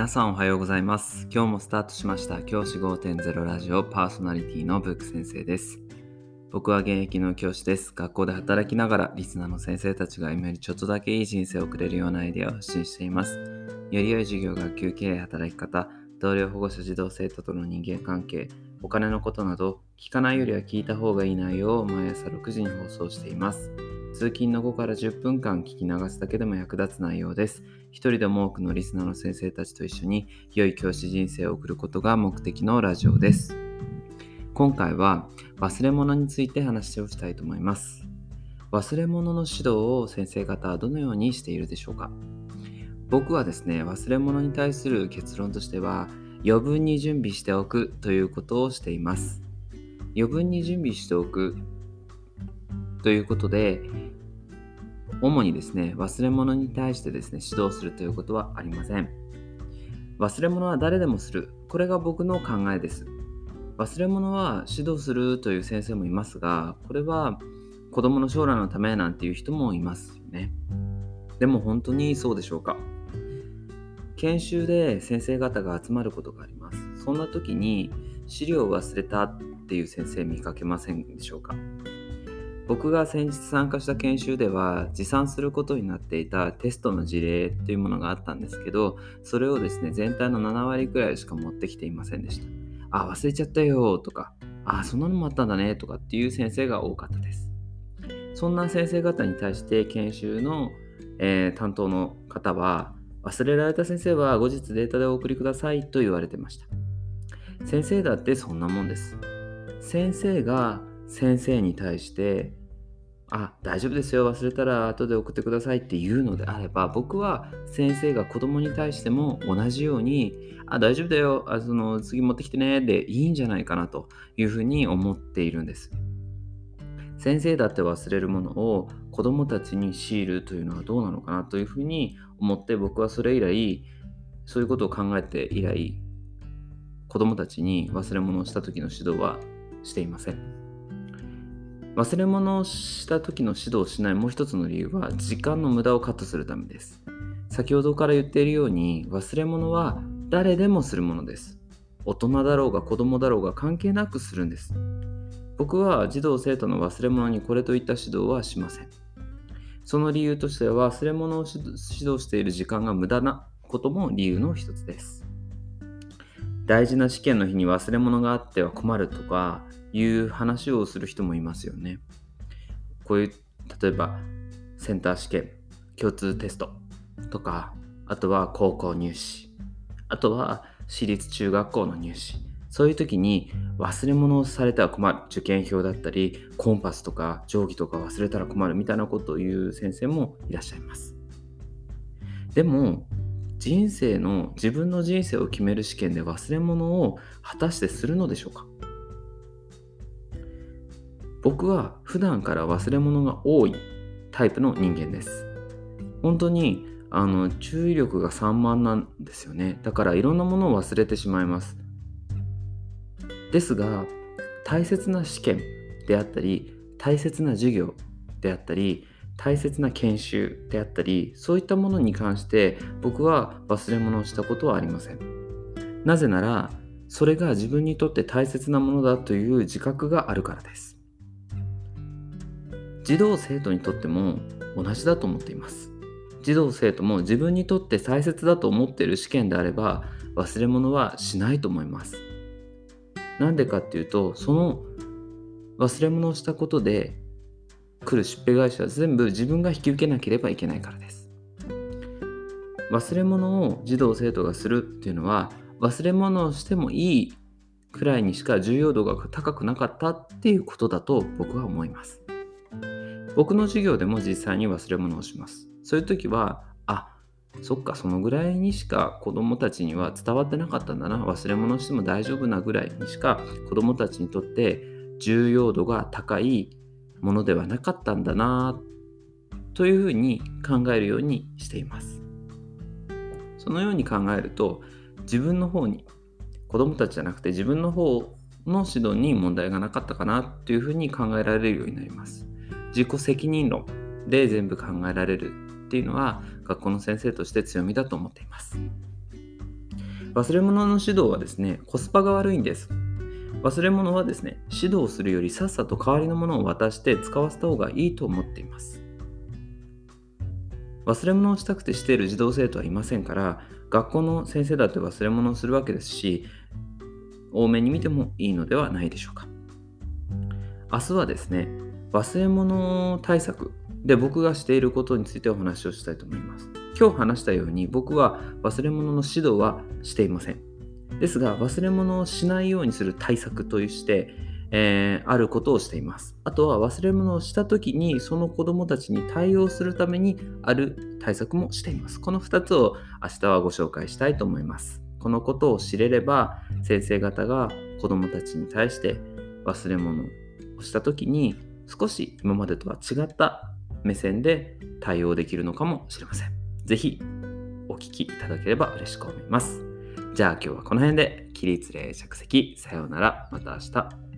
皆さんおはようございます。今日もスタートしました。教師5.0ラジオパーソナリティのブック先生です。僕は現役の教師です。学校で働きながらリスナーの先生たちが今よりちょっとだけいい人生を送れるようなアイデアを発信しています。より良い授業学級経営働き方同僚保護者児童生徒との人間関係お金のことなど聞かないよりは聞いた方がいい内容を毎朝6時に放送しています通勤の後から10分間聞き流すだけでも役立つ内容です。一人でも多くのリスナーの先生たちと一緒に良い教師人生を送ることが目的のラジオです。今回は忘れ物について話をしたいと思います。忘れ物の指導を先生方はどのようにしているでしょうか僕はですね、忘れ物に対する結論としては、余分に準備しておくということをしています。余分に準備しておくということで、主にですね、忘れ物に対してですね、指導するということはありません。忘れ物は誰でもする。これが僕の考えです。忘れ物は指導するという先生もいますが、これは子供の将来のためなんていう人もいますよね。でも本当にそうでしょうか？研修で先生方が集まることがあります。そんな時に資料を忘れたっていう先生見かけませんでしょうか？僕が先日参加した研修では持参することになっていたテストの事例というものがあったんですけどそれをですね全体の7割くらいしか持ってきていませんでした。あ忘れちゃったよとかあそんなのもあったんだねとかっていう先生が多かったです。そんな先生方に対して研修の、えー、担当の方は忘れられた先生は後日データでお送りくださいと言われてました。先生だってそんなもんです。先生が先生に対してあ大丈夫ですよ。忘れたら後で送ってくださいって言うのであれば僕は先生が子供に対しても同じようにあ大丈夫だよ。あその次持ってきてねでいいんじゃないかなというふうに思っているんです。先生だって忘れるものを子供たちに強いるというのはどうなのかなというふうに思って僕はそれ以来そういうことを考えて以来子供たちに忘れ物をした時の指導はしていません。忘れ物をした時の指導をしないもう一つの理由は時間の無駄をカットするためです。先ほどから言っているように忘れ物は誰でもするものです。大人だろうが子供だろうが関係なくするんです。僕は児童生徒の忘れ物にこれといった指導はしません。その理由としては忘れ物を指導している時間が無駄なことも理由の一つです。大事な試験の日に忘れ物があっては困るとかいう話をする人もいますよね。こういう例えばセンター試験共通テストとかあとは高校入試あとは私立中学校の入試そういう時に忘れ物をされたら困る受験票だったりコンパスとか定規とか忘れたら困るみたいなことを言う先生もいらっしゃいますでも人生の自分の人生を決める試験で忘れ物を果たしてするのでしょうか？僕は普段から忘れ物が多いタイプの人間です。本当にあの注意力が散漫なんですよね。だからいろんなものを忘れてしまいます。ですが大切な試験であったり大切な授業であったり大切な研修であったりそういったものに関して僕は忘れ物をしたことはありません。なぜならそれが自分にとって大切なものだという自覚があるからです。児童生徒にとっても同じだと思っています児童生徒も自分にとって大切だと思っている試験であれば忘れ物はしないと思いますなんでかっていうとその忘れ物をしたことで来るしっぺ返しは全部自分が引き受けなければいけないからです忘れ物を児童生徒がするっていうのは忘れ物をしてもいいくらいにしか重要度が高くなかったっていうことだと僕は思います僕の授業でも実際に忘れ物をします。そういう時は、そっか、そのぐらいにしか子供たちには伝わってなかったんだな。忘れ物しても大丈夫なぐらいにしか子供たちにとって重要度が高いものではなかったんだな、というふうに考えるようにしています。そのように考えると、自分の方に、子供たちじゃなくて自分の方の指導に問題がなかったかなというふうに考えられるようになります。自己責任論で全部考えられるっていうのは学校の先生として強みだと思っています忘れ物の指導はですね、コスパが悪いんです。忘れ物はですね、指導するよりさっさと代わりのものを渡して使わせた方がいいと思っています。忘れ物をしたくてしている児童生徒はいませんから、学校の先生だって忘れ物をするわけですし、多めに見てもいいのではないでしょうか。明日はですね、忘れ物対策で僕がしていることについてお話をしたいと思います。今日話したように僕は忘れ物の指導はしていません。ですが忘れ物をしないようにする対策として、えー、あることをしています。あとは忘れ物をした時にその子供たちに対応するためにある対策もしています。この2つを明日はご紹介したいと思います。このことを知れれば先生方が子供たちに対して忘れ物をした時に少し今までとは違った目線で対応できるのかもしれません。ぜひお聞きいただければ嬉しく思います。じゃあ今日はこの辺で起立例着席さようならまた明日。